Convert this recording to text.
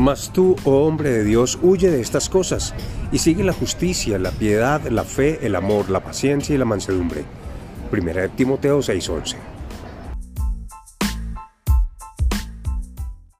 Mas tú, oh hombre de Dios, huye de estas cosas y sigue la justicia, la piedad, la fe, el amor, la paciencia y la mansedumbre. Primera de Timoteo 6:11.